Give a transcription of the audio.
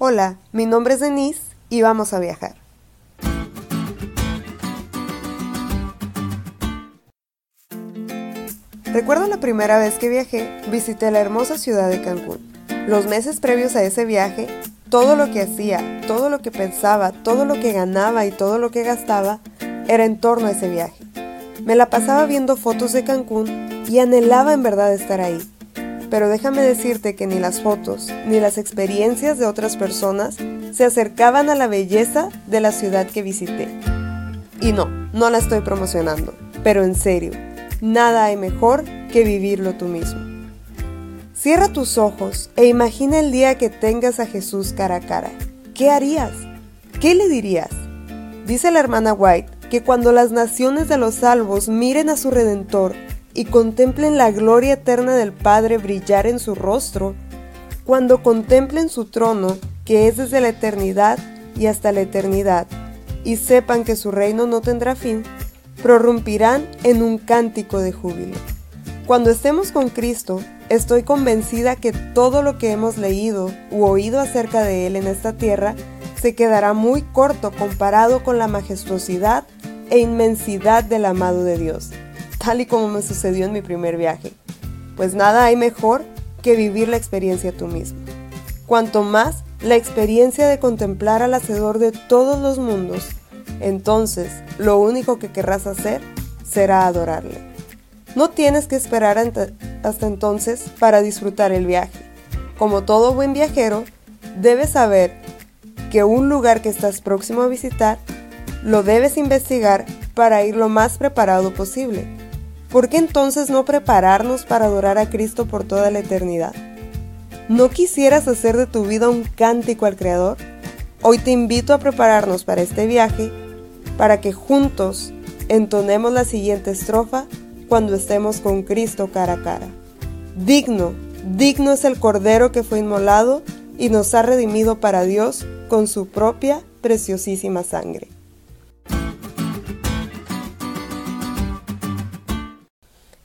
Hola, mi nombre es Denise y vamos a viajar. Recuerdo la primera vez que viajé, visité la hermosa ciudad de Cancún. Los meses previos a ese viaje, todo lo que hacía, todo lo que pensaba, todo lo que ganaba y todo lo que gastaba era en torno a ese viaje. Me la pasaba viendo fotos de Cancún y anhelaba en verdad estar ahí. Pero déjame decirte que ni las fotos ni las experiencias de otras personas se acercaban a la belleza de la ciudad que visité. Y no, no la estoy promocionando, pero en serio, nada hay mejor que vivirlo tú mismo. Cierra tus ojos e imagina el día que tengas a Jesús cara a cara. ¿Qué harías? ¿Qué le dirías? Dice la hermana White que cuando las naciones de los salvos miren a su Redentor y contemplen la gloria eterna del Padre brillar en su rostro, cuando contemplen su trono, que es desde la eternidad y hasta la eternidad, y sepan que su reino no tendrá fin, prorrumpirán en un cántico de júbilo. Cuando estemos con Cristo, estoy convencida que todo lo que hemos leído u oído acerca de Él en esta tierra se quedará muy corto comparado con la majestuosidad e inmensidad del amado de Dios, tal y como me sucedió en mi primer viaje. Pues nada hay mejor que vivir la experiencia tú mismo. Cuanto más la experiencia de contemplar al Hacedor de todos los mundos, entonces lo único que querrás hacer será adorarle. No tienes que esperar hasta entonces para disfrutar el viaje. Como todo buen viajero, debes saber que un lugar que estás próximo a visitar lo debes investigar para ir lo más preparado posible. ¿Por qué entonces no prepararnos para adorar a Cristo por toda la eternidad? ¿No quisieras hacer de tu vida un cántico al Creador? Hoy te invito a prepararnos para este viaje para que juntos entonemos la siguiente estrofa cuando estemos con Cristo cara a cara. Digno, digno es el Cordero que fue inmolado y nos ha redimido para Dios con su propia preciosísima sangre.